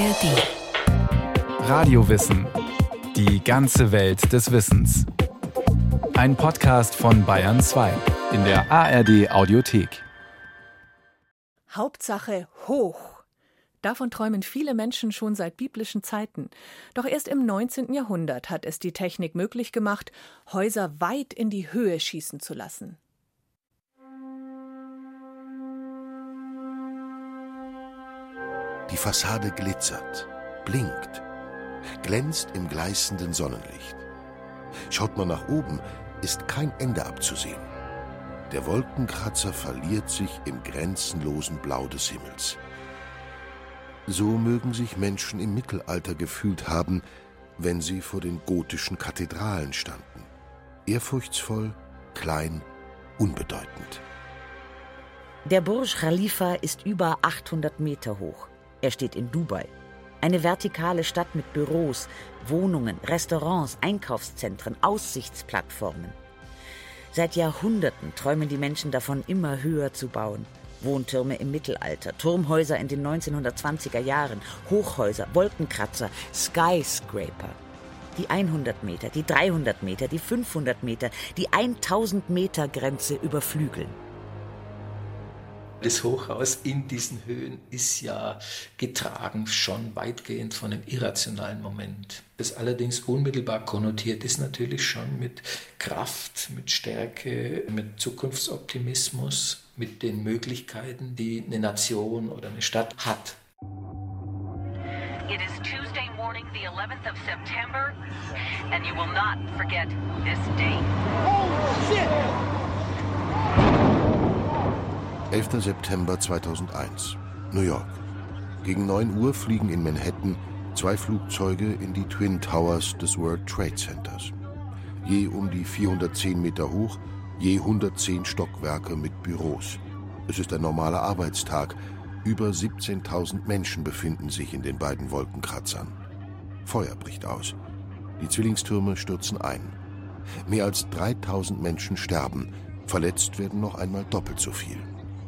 ARD. Radiowissen. Die ganze Welt des Wissens. Ein Podcast von Bayern 2 in der ARD Audiothek. Hauptsache hoch. Davon träumen viele Menschen schon seit biblischen Zeiten. Doch erst im 19. Jahrhundert hat es die Technik möglich gemacht, Häuser weit in die Höhe schießen zu lassen. Die Fassade glitzert, blinkt, glänzt im gleißenden Sonnenlicht. Schaut man nach oben, ist kein Ende abzusehen. Der Wolkenkratzer verliert sich im grenzenlosen Blau des Himmels. So mögen sich Menschen im Mittelalter gefühlt haben, wenn sie vor den gotischen Kathedralen standen. Ehrfurchtsvoll, klein, unbedeutend. Der Burj Khalifa ist über 800 Meter hoch. Er steht in Dubai. Eine vertikale Stadt mit Büros, Wohnungen, Restaurants, Einkaufszentren, Aussichtsplattformen. Seit Jahrhunderten träumen die Menschen davon, immer höher zu bauen. Wohntürme im Mittelalter, Turmhäuser in den 1920er Jahren, Hochhäuser, Wolkenkratzer, Skyscraper. Die 100 Meter, die 300 Meter, die 500 Meter, die 1000 Meter Grenze überflügeln. Das Hochhaus in diesen Höhen ist ja getragen schon weitgehend von einem irrationalen Moment. Das allerdings unmittelbar konnotiert ist natürlich schon mit Kraft, mit Stärke, mit Zukunftsoptimismus, mit den Möglichkeiten, die eine Nation oder eine Stadt hat. It is Tuesday morning, the 11th of September, and you will not forget this date. Oh, shit! 11. September 2001, New York. Gegen 9 Uhr fliegen in Manhattan zwei Flugzeuge in die Twin Towers des World Trade Centers. Je um die 410 Meter hoch, je 110 Stockwerke mit Büros. Es ist ein normaler Arbeitstag. Über 17.000 Menschen befinden sich in den beiden Wolkenkratzern. Feuer bricht aus. Die Zwillingstürme stürzen ein. Mehr als 3000 Menschen sterben. Verletzt werden noch einmal doppelt so viel.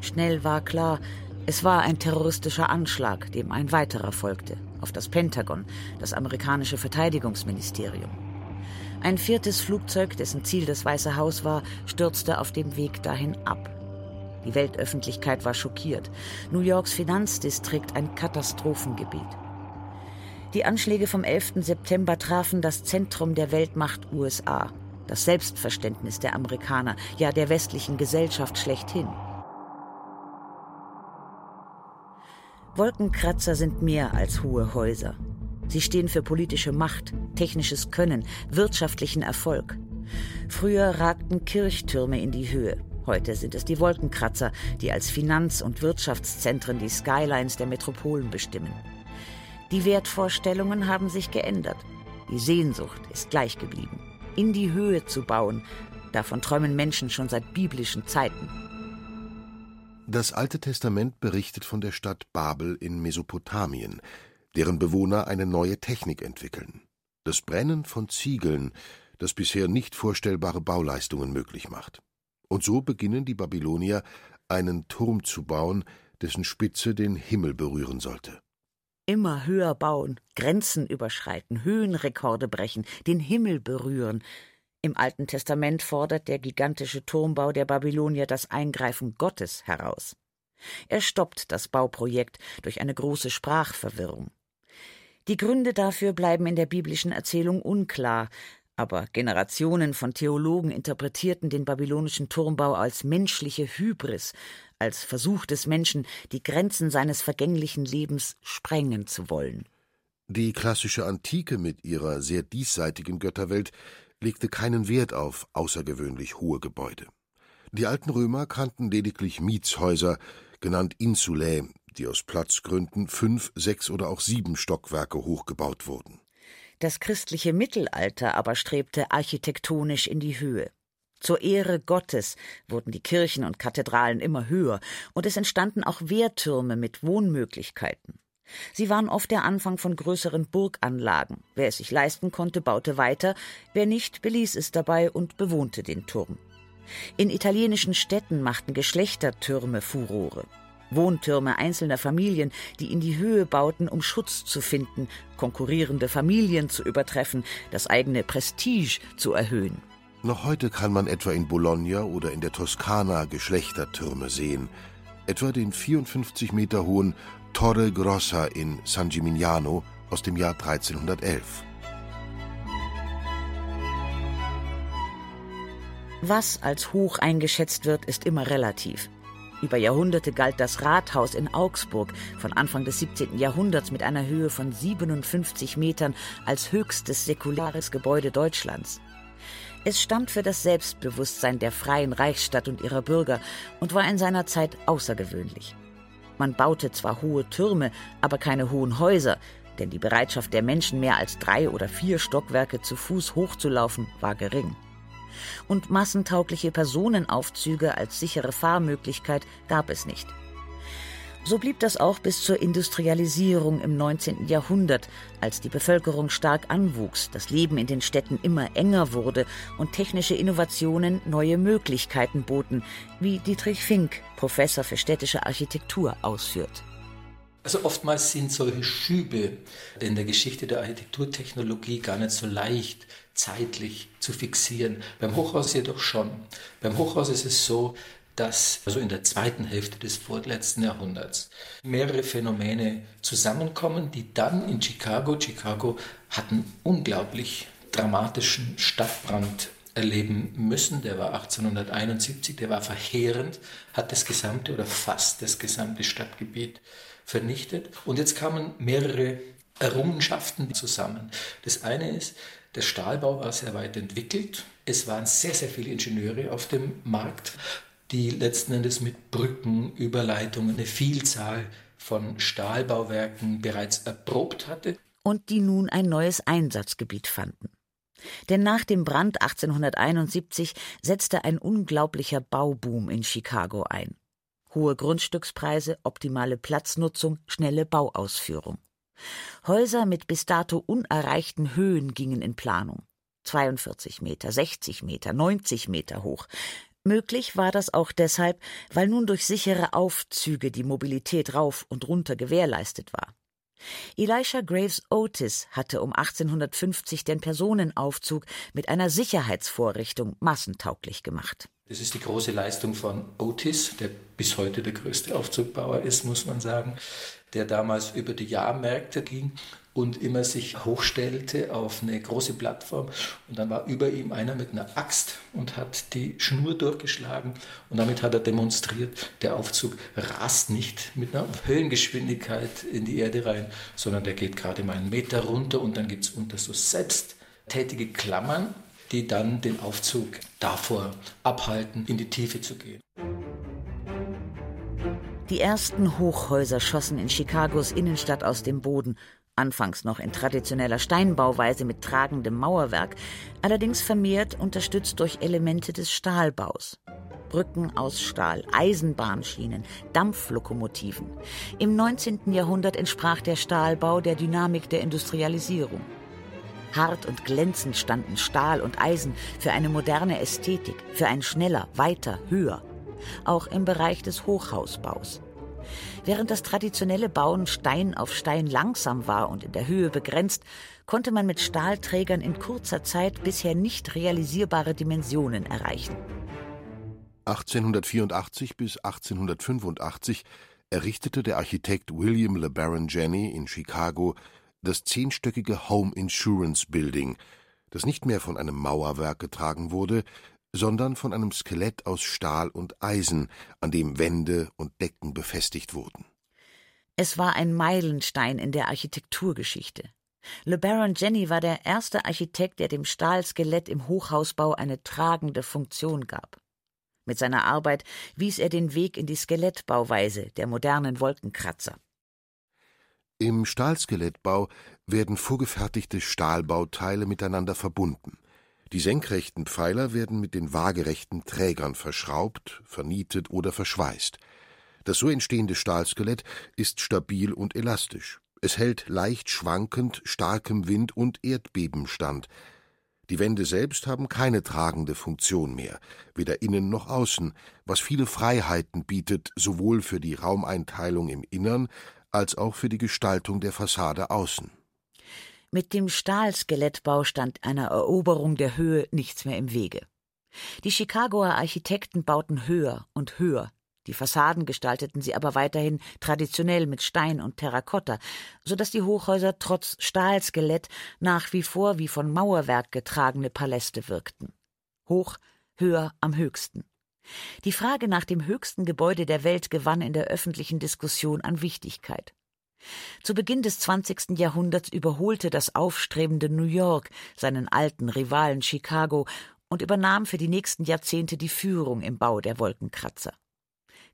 Schnell war klar, es war ein terroristischer Anschlag, dem ein weiterer folgte, auf das Pentagon, das amerikanische Verteidigungsministerium. Ein viertes Flugzeug, dessen Ziel das Weiße Haus war, stürzte auf dem Weg dahin ab. Die Weltöffentlichkeit war schockiert. New Yorks Finanzdistrikt ein Katastrophengebiet. Die Anschläge vom 11. September trafen das Zentrum der Weltmacht USA, das Selbstverständnis der Amerikaner, ja der westlichen Gesellschaft schlechthin. Wolkenkratzer sind mehr als hohe Häuser. Sie stehen für politische Macht, technisches Können, wirtschaftlichen Erfolg. Früher ragten Kirchtürme in die Höhe. Heute sind es die Wolkenkratzer, die als Finanz- und Wirtschaftszentren die Skylines der Metropolen bestimmen. Die Wertvorstellungen haben sich geändert. Die Sehnsucht ist gleich geblieben. In die Höhe zu bauen, davon träumen Menschen schon seit biblischen Zeiten. Das Alte Testament berichtet von der Stadt Babel in Mesopotamien, deren Bewohner eine neue Technik entwickeln. Das Brennen von Ziegeln, das bisher nicht vorstellbare Bauleistungen möglich macht. Und so beginnen die Babylonier, einen Turm zu bauen, dessen Spitze den Himmel berühren sollte. Immer höher bauen, Grenzen überschreiten, Höhenrekorde brechen, den Himmel berühren, im Alten Testament fordert der gigantische Turmbau der Babylonier das Eingreifen Gottes heraus. Er stoppt das Bauprojekt durch eine große Sprachverwirrung. Die Gründe dafür bleiben in der biblischen Erzählung unklar, aber Generationen von Theologen interpretierten den babylonischen Turmbau als menschliche Hybris, als Versuch des Menschen, die Grenzen seines vergänglichen Lebens sprengen zu wollen. Die klassische Antike mit ihrer sehr diesseitigen Götterwelt legte keinen Wert auf außergewöhnlich hohe Gebäude. Die alten Römer kannten lediglich Mietshäuser, genannt Insulae, die aus Platzgründen fünf, sechs oder auch sieben Stockwerke hochgebaut wurden. Das christliche Mittelalter aber strebte architektonisch in die Höhe. Zur Ehre Gottes wurden die Kirchen und Kathedralen immer höher, und es entstanden auch Wehrtürme mit Wohnmöglichkeiten. Sie waren oft der Anfang von größeren Burganlagen. Wer es sich leisten konnte, baute weiter, wer nicht, beließ es dabei und bewohnte den Turm. In italienischen Städten machten Geschlechtertürme Furore. Wohntürme einzelner Familien, die in die Höhe bauten, um Schutz zu finden, konkurrierende Familien zu übertreffen, das eigene Prestige zu erhöhen. Noch heute kann man etwa in Bologna oder in der Toskana Geschlechtertürme sehen, etwa den 54 Meter hohen Torre Grossa in San Gimignano aus dem Jahr 1311. Was als hoch eingeschätzt wird, ist immer relativ. Über Jahrhunderte galt das Rathaus in Augsburg von Anfang des 17. Jahrhunderts mit einer Höhe von 57 Metern als höchstes säkulares Gebäude Deutschlands. Es stand für das Selbstbewusstsein der freien Reichsstadt und ihrer Bürger und war in seiner Zeit außergewöhnlich. Man baute zwar hohe Türme, aber keine hohen Häuser, denn die Bereitschaft der Menschen, mehr als drei oder vier Stockwerke zu Fuß hochzulaufen, war gering und massentaugliche Personenaufzüge als sichere Fahrmöglichkeit gab es nicht. So blieb das auch bis zur Industrialisierung im 19. Jahrhundert, als die Bevölkerung stark anwuchs, das Leben in den Städten immer enger wurde und technische Innovationen neue Möglichkeiten boten, wie Dietrich Fink, Professor für städtische Architektur, ausführt. Also oftmals sind solche Schübe in der Geschichte der Architekturtechnologie gar nicht so leicht zeitlich zu fixieren. Beim Hochhaus jedoch schon. Beim Hochhaus ist es so, dass also in der zweiten Hälfte des vorletzten Jahrhunderts mehrere Phänomene zusammenkommen, die dann in Chicago, Chicago hat einen unglaublich dramatischen Stadtbrand erleben müssen. Der war 1871, der war verheerend, hat das gesamte oder fast das gesamte Stadtgebiet vernichtet. Und jetzt kamen mehrere Errungenschaften zusammen. Das eine ist, der Stahlbau war sehr weit entwickelt. Es waren sehr, sehr viele Ingenieure auf dem Markt, die letzten Endes mit Brücken, Überleitungen eine Vielzahl von Stahlbauwerken bereits erprobt hatte. Und die nun ein neues Einsatzgebiet fanden. Denn nach dem Brand 1871 setzte ein unglaublicher Bauboom in Chicago ein. Hohe Grundstückspreise, optimale Platznutzung, schnelle Bauausführung. Häuser mit bis dato unerreichten Höhen gingen in Planung. 42 Meter, 60 Meter, 90 Meter hoch. Möglich war das auch deshalb, weil nun durch sichere Aufzüge die Mobilität rauf und runter gewährleistet war. Elisha Graves Otis hatte um 1850 den Personenaufzug mit einer Sicherheitsvorrichtung massentauglich gemacht. Das ist die große Leistung von Otis, der bis heute der größte Aufzugbauer ist, muss man sagen der damals über die Jahrmärkte ging und immer sich hochstellte auf eine große Plattform. Und dann war über ihm einer mit einer Axt und hat die Schnur durchgeschlagen. Und damit hat er demonstriert, der Aufzug rast nicht mit einer Höhengeschwindigkeit in die Erde rein, sondern der geht gerade mal einen Meter runter und dann gibt es unter so selbsttätige Klammern, die dann den Aufzug davor abhalten, in die Tiefe zu gehen. Die ersten Hochhäuser schossen in Chicagos Innenstadt aus dem Boden, anfangs noch in traditioneller Steinbauweise mit tragendem Mauerwerk, allerdings vermehrt unterstützt durch Elemente des Stahlbaus. Brücken aus Stahl, Eisenbahnschienen, Dampflokomotiven. Im 19. Jahrhundert entsprach der Stahlbau der Dynamik der Industrialisierung. Hart und glänzend standen Stahl und Eisen für eine moderne Ästhetik, für ein schneller, weiter, höher auch im Bereich des Hochhausbaus. Während das traditionelle Bauen Stein auf Stein langsam war und in der Höhe begrenzt, konnte man mit Stahlträgern in kurzer Zeit bisher nicht realisierbare Dimensionen erreichen. 1884 bis 1885 errichtete der Architekt William LeBaron Jenney in Chicago das zehnstöckige Home Insurance Building, das nicht mehr von einem Mauerwerk getragen wurde, sondern von einem Skelett aus Stahl und Eisen, an dem Wände und Decken befestigt wurden. Es war ein Meilenstein in der Architekturgeschichte. Le Baron Jenny war der erste Architekt, der dem Stahlskelett im Hochhausbau eine tragende Funktion gab. Mit seiner Arbeit wies er den Weg in die Skelettbauweise der modernen Wolkenkratzer. Im Stahlskelettbau werden vorgefertigte Stahlbauteile miteinander verbunden. Die senkrechten Pfeiler werden mit den waagerechten Trägern verschraubt, vernietet oder verschweißt. Das so entstehende Stahlskelett ist stabil und elastisch. Es hält leicht schwankend starkem Wind und Erdbeben stand. Die Wände selbst haben keine tragende Funktion mehr, weder innen noch außen, was viele Freiheiten bietet, sowohl für die Raumeinteilung im Innern als auch für die Gestaltung der Fassade außen. Mit dem Stahlskelettbau stand einer Eroberung der Höhe nichts mehr im Wege. Die Chicagoer Architekten bauten höher und höher. Die Fassaden gestalteten sie aber weiterhin traditionell mit Stein und Terrakotta, so dass die Hochhäuser trotz Stahlskelett nach wie vor wie von Mauerwerk getragene Paläste wirkten. Hoch, höher, am höchsten. Die Frage nach dem höchsten Gebäude der Welt gewann in der öffentlichen Diskussion an Wichtigkeit. Zu Beginn des 20. Jahrhunderts überholte das aufstrebende New York seinen alten Rivalen Chicago und übernahm für die nächsten Jahrzehnte die Führung im Bau der Wolkenkratzer.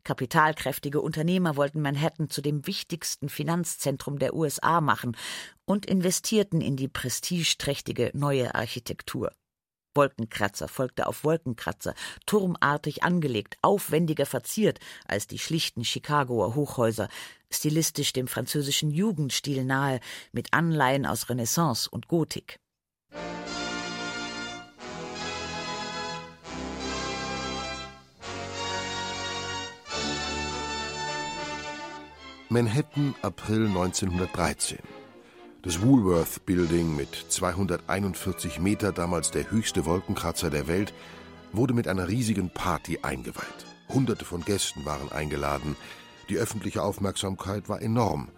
Kapitalkräftige Unternehmer wollten Manhattan zu dem wichtigsten Finanzzentrum der USA machen und investierten in die prestigeträchtige neue Architektur. Wolkenkratzer folgte auf Wolkenkratzer, turmartig angelegt, aufwendiger verziert als die schlichten Chicagoer Hochhäuser, stilistisch dem französischen Jugendstil nahe, mit Anleihen aus Renaissance und Gotik. Manhattan, April 1913. Das Woolworth Building mit 241 Meter, damals der höchste Wolkenkratzer der Welt, wurde mit einer riesigen Party eingeweiht. Hunderte von Gästen waren eingeladen. Die öffentliche Aufmerksamkeit war enorm.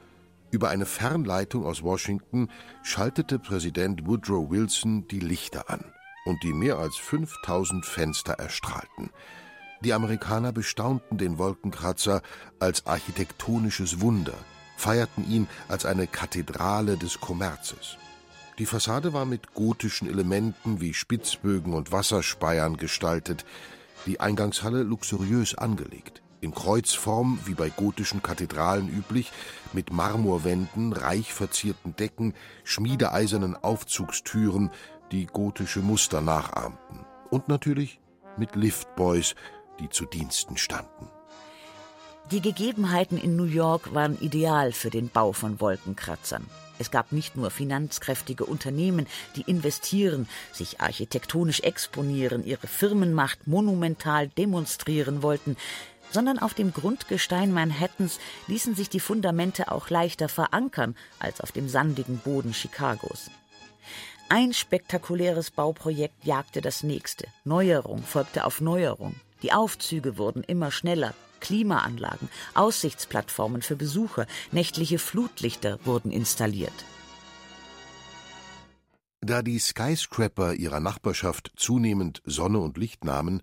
Über eine Fernleitung aus Washington schaltete Präsident Woodrow Wilson die Lichter an und die mehr als 5000 Fenster erstrahlten. Die Amerikaner bestaunten den Wolkenkratzer als architektonisches Wunder – feierten ihn als eine Kathedrale des Kommerzes. Die Fassade war mit gotischen Elementen wie Spitzbögen und Wasserspeiern gestaltet, die Eingangshalle luxuriös angelegt, in Kreuzform wie bei gotischen Kathedralen üblich, mit Marmorwänden, reich verzierten Decken, schmiedeeisernen Aufzugstüren, die gotische Muster nachahmten, und natürlich mit Liftboys, die zu Diensten standen. Die Gegebenheiten in New York waren ideal für den Bau von Wolkenkratzern. Es gab nicht nur finanzkräftige Unternehmen, die investieren, sich architektonisch exponieren, ihre Firmenmacht monumental demonstrieren wollten, sondern auf dem Grundgestein Manhattans ließen sich die Fundamente auch leichter verankern als auf dem sandigen Boden Chicagos. Ein spektakuläres Bauprojekt jagte das nächste. Neuerung folgte auf Neuerung. Die Aufzüge wurden immer schneller, Klimaanlagen, Aussichtsplattformen für Besucher, nächtliche Flutlichter wurden installiert. Da die Skyscraper ihrer Nachbarschaft zunehmend Sonne und Licht nahmen,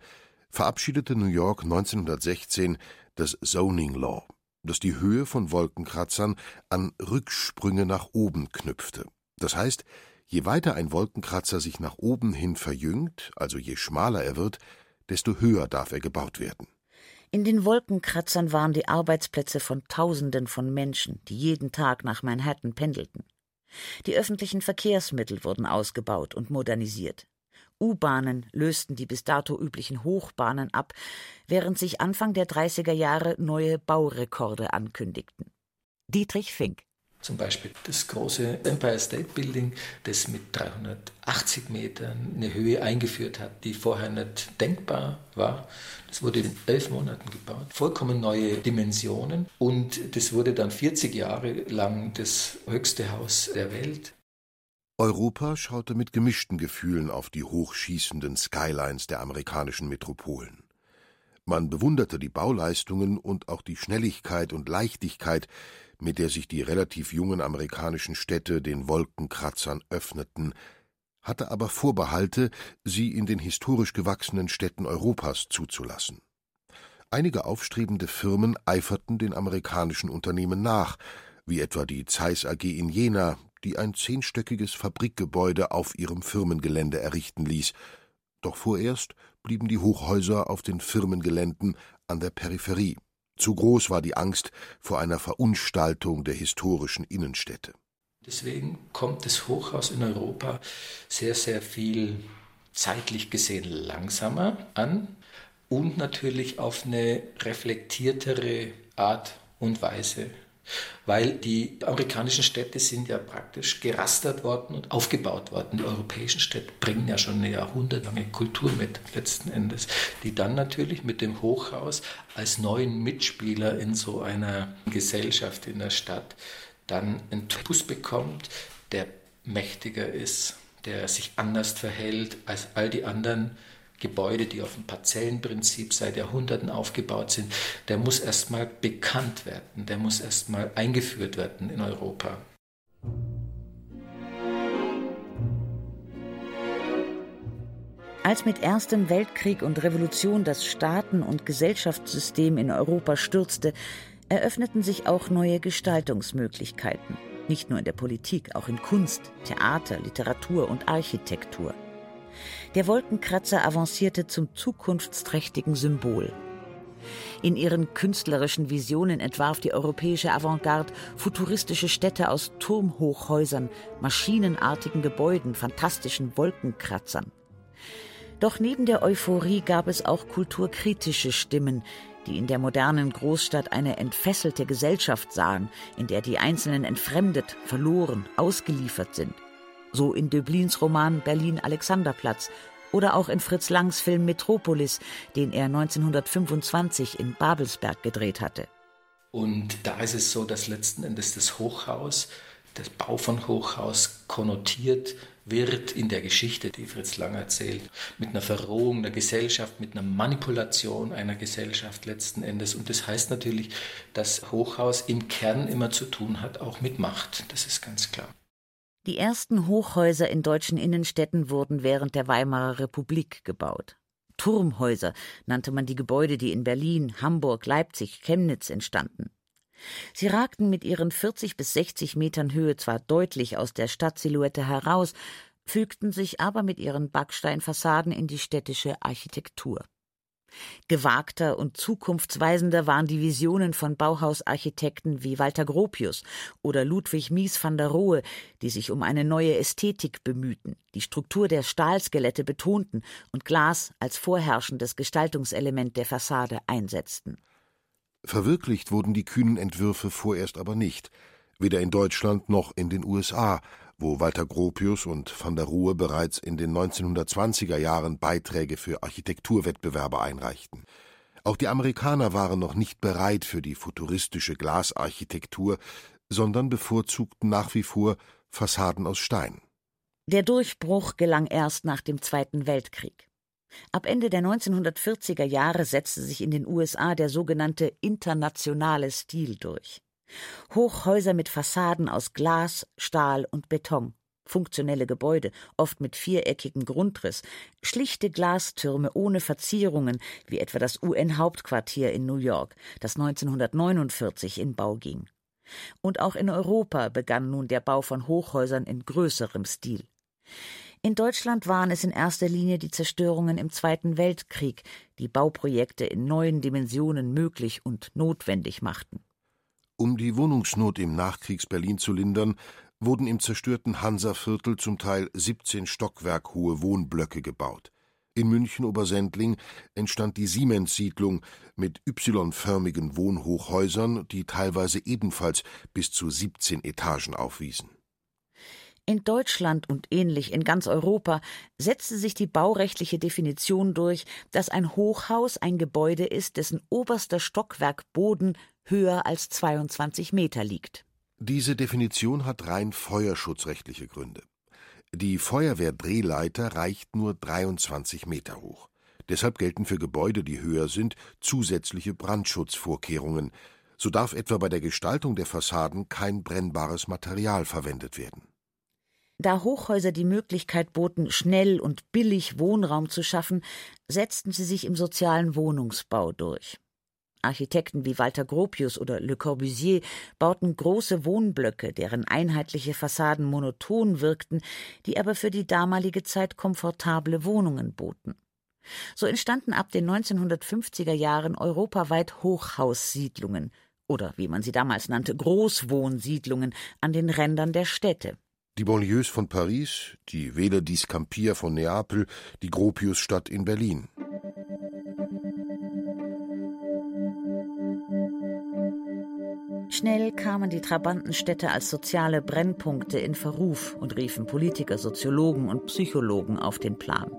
verabschiedete New York 1916 das Zoning Law, das die Höhe von Wolkenkratzern an Rücksprünge nach oben knüpfte. Das heißt, je weiter ein Wolkenkratzer sich nach oben hin verjüngt, also je schmaler er wird, desto höher darf er gebaut werden. In den Wolkenkratzern waren die Arbeitsplätze von Tausenden von Menschen, die jeden Tag nach Manhattan pendelten. Die öffentlichen Verkehrsmittel wurden ausgebaut und modernisiert. U-Bahnen lösten die bis dato üblichen Hochbahnen ab, während sich Anfang der 30er Jahre neue Baurekorde ankündigten. Dietrich Fink zum Beispiel das große Empire State Building, das mit 380 Metern eine Höhe eingeführt hat, die vorher nicht denkbar war. Das wurde in elf Monaten gebaut. Vollkommen neue Dimensionen. Und das wurde dann 40 Jahre lang das höchste Haus der Welt. Europa schaute mit gemischten Gefühlen auf die hochschießenden Skylines der amerikanischen Metropolen. Man bewunderte die Bauleistungen und auch die Schnelligkeit und Leichtigkeit, mit der sich die relativ jungen amerikanischen Städte den Wolkenkratzern öffneten, hatte aber Vorbehalte, sie in den historisch gewachsenen Städten Europas zuzulassen. Einige aufstrebende Firmen eiferten den amerikanischen Unternehmen nach, wie etwa die Zeiss AG in Jena, die ein zehnstöckiges Fabrikgebäude auf ihrem Firmengelände errichten ließ. Doch vorerst blieben die Hochhäuser auf den Firmengeländen an der Peripherie. Zu groß war die Angst vor einer Verunstaltung der historischen Innenstädte. Deswegen kommt das Hochhaus in Europa sehr, sehr viel zeitlich gesehen langsamer an und natürlich auf eine reflektiertere Art und Weise weil die amerikanischen Städte sind ja praktisch gerastert worden und aufgebaut worden. Die europäischen Städte bringen ja schon eine jahrhundertlange Kultur mit, letzten Endes, die dann natürlich mit dem Hochhaus als neuen Mitspieler in so einer Gesellschaft in der Stadt dann einen Typus bekommt, der mächtiger ist, der sich anders verhält als all die anderen Gebäude, die auf dem Parzellenprinzip seit Jahrhunderten aufgebaut sind, der muss erstmal bekannt werden, der muss erstmal eingeführt werden in Europa. Als mit Erstem Weltkrieg und Revolution das Staaten- und Gesellschaftssystem in Europa stürzte, eröffneten sich auch neue Gestaltungsmöglichkeiten. Nicht nur in der Politik, auch in Kunst, Theater, Literatur und Architektur. Der Wolkenkratzer avancierte zum zukunftsträchtigen Symbol. In ihren künstlerischen Visionen entwarf die europäische Avantgarde futuristische Städte aus Turmhochhäusern, maschinenartigen Gebäuden, fantastischen Wolkenkratzern. Doch neben der Euphorie gab es auch kulturkritische Stimmen, die in der modernen Großstadt eine entfesselte Gesellschaft sahen, in der die Einzelnen entfremdet, verloren, ausgeliefert sind so in Döblins Roman Berlin Alexanderplatz oder auch in Fritz Langs Film Metropolis, den er 1925 in Babelsberg gedreht hatte. Und da ist es so, dass letzten Endes das Hochhaus, der Bau von Hochhaus konnotiert wird in der Geschichte, die Fritz Lang erzählt, mit einer Verrohung der Gesellschaft, mit einer Manipulation einer Gesellschaft letzten Endes. Und das heißt natürlich, dass Hochhaus im Kern immer zu tun hat, auch mit Macht. Das ist ganz klar. Die ersten Hochhäuser in deutschen Innenstädten wurden während der Weimarer Republik gebaut. Turmhäuser nannte man die Gebäude, die in Berlin, Hamburg, Leipzig, Chemnitz entstanden. Sie ragten mit ihren 40 bis 60 Metern Höhe zwar deutlich aus der Stadtsilhouette heraus, fügten sich aber mit ihren Backsteinfassaden in die städtische Architektur. Gewagter und zukunftsweisender waren die Visionen von Bauhausarchitekten wie Walter Gropius oder Ludwig Mies van der Rohe, die sich um eine neue Ästhetik bemühten, die Struktur der Stahlskelette betonten und Glas als vorherrschendes Gestaltungselement der Fassade einsetzten. Verwirklicht wurden die kühnen Entwürfe vorerst aber nicht, weder in Deutschland noch in den USA, wo Walter Gropius und van der Rohe bereits in den 1920er Jahren Beiträge für Architekturwettbewerbe einreichten. Auch die Amerikaner waren noch nicht bereit für die futuristische Glasarchitektur, sondern bevorzugten nach wie vor Fassaden aus Stein. Der Durchbruch gelang erst nach dem Zweiten Weltkrieg. Ab Ende der 1940er Jahre setzte sich in den USA der sogenannte internationale Stil durch. Hochhäuser mit Fassaden aus Glas, Stahl und Beton, funktionelle Gebäude, oft mit viereckigem Grundriss, schlichte Glastürme ohne Verzierungen, wie etwa das UN-Hauptquartier in New York, das 1949 in Bau ging. Und auch in Europa begann nun der Bau von Hochhäusern in größerem Stil. In Deutschland waren es in erster Linie die Zerstörungen im Zweiten Weltkrieg, die Bauprojekte in neuen Dimensionen möglich und notwendig machten. Um die Wohnungsnot im Nachkriegs-Berlin zu lindern, wurden im zerstörten Hansaviertel zum Teil 17 Stockwerk hohe Wohnblöcke gebaut. In München-Obersendling entstand die Siemens-Siedlung mit Y-förmigen Wohnhochhäusern, die teilweise ebenfalls bis zu 17 Etagen aufwiesen. In Deutschland und ähnlich in ganz Europa setzte sich die baurechtliche Definition durch, dass ein Hochhaus ein Gebäude ist, dessen oberster Stockwerkboden höher als 22 Meter liegt. Diese Definition hat rein feuerschutzrechtliche Gründe. Die Feuerwehrdrehleiter reicht nur 23 Meter hoch. Deshalb gelten für Gebäude, die höher sind, zusätzliche Brandschutzvorkehrungen. So darf etwa bei der Gestaltung der Fassaden kein brennbares Material verwendet werden. Da Hochhäuser die Möglichkeit boten, schnell und billig Wohnraum zu schaffen, setzten sie sich im sozialen Wohnungsbau durch. Architekten wie Walter Gropius oder Le Corbusier bauten große Wohnblöcke, deren einheitliche Fassaden monoton wirkten, die aber für die damalige Zeit komfortable Wohnungen boten. So entstanden ab den 1950er Jahren europaweit Hochhaussiedlungen oder wie man sie damals nannte, Großwohnsiedlungen an den Rändern der Städte. Die Banlieues von Paris, die Vele di Scampia von Neapel, die Gropiusstadt in Berlin. Schnell kamen die Trabantenstädte als soziale Brennpunkte in Verruf und riefen Politiker, Soziologen und Psychologen auf den Plan.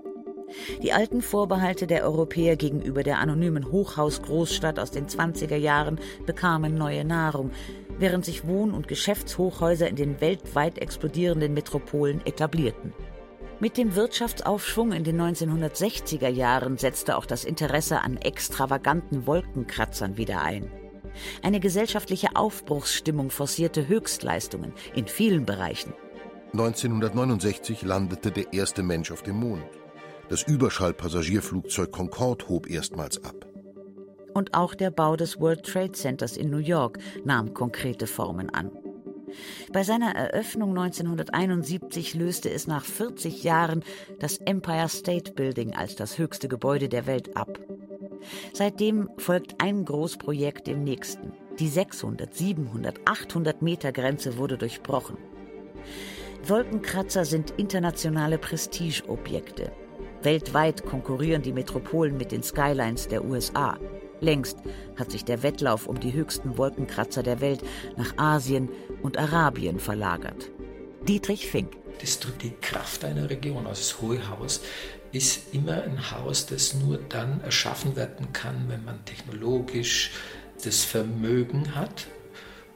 Die alten Vorbehalte der Europäer gegenüber der anonymen Hochhausgroßstadt aus den 20er Jahren bekamen neue Nahrung, während sich Wohn- und Geschäftshochhäuser in den weltweit explodierenden Metropolen etablierten. Mit dem Wirtschaftsaufschwung in den 1960er Jahren setzte auch das Interesse an extravaganten Wolkenkratzern wieder ein. Eine gesellschaftliche Aufbruchsstimmung forcierte Höchstleistungen in vielen Bereichen. 1969 landete der erste Mensch auf dem Mond. Das Überschallpassagierflugzeug Concorde hob erstmals ab. Und auch der Bau des World Trade Centers in New York nahm konkrete Formen an. Bei seiner Eröffnung 1971 löste es nach 40 Jahren das Empire State Building als das höchste Gebäude der Welt ab. Seitdem folgt ein Großprojekt dem nächsten. Die 600, 700, 800 Meter Grenze wurde durchbrochen. Wolkenkratzer sind internationale Prestigeobjekte. Weltweit konkurrieren die Metropolen mit den Skylines der USA. Längst hat sich der Wettlauf um die höchsten Wolkenkratzer der Welt nach Asien und Arabien verlagert. Dietrich Fink. Das drückt die Kraft einer Region aus. Das Hohe Haus ist immer ein Haus, das nur dann erschaffen werden kann, wenn man technologisch das Vermögen hat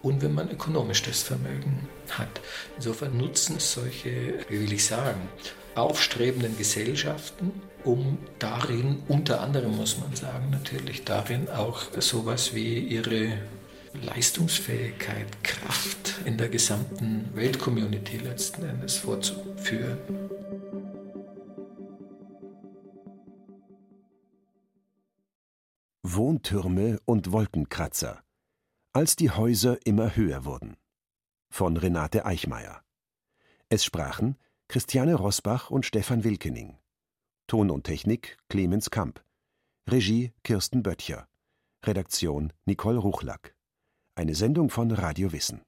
und wenn man ökonomisch das Vermögen hat. Insofern nutzen solche, wie will ich sagen, aufstrebenden Gesellschaften, um darin, unter anderem muss man sagen, natürlich darin auch sowas wie ihre Leistungsfähigkeit, Kraft in der gesamten Weltcommunity letzten Endes vorzuführen. Wohntürme und Wolkenkratzer. Als die Häuser immer höher wurden. Von Renate Eichmeier. Es sprachen Christiane Rosbach und Stefan Wilkening. Ton und Technik Clemens Kamp. Regie Kirsten Böttcher. Redaktion Nicole Ruchlack. Eine Sendung von Radio Wissen.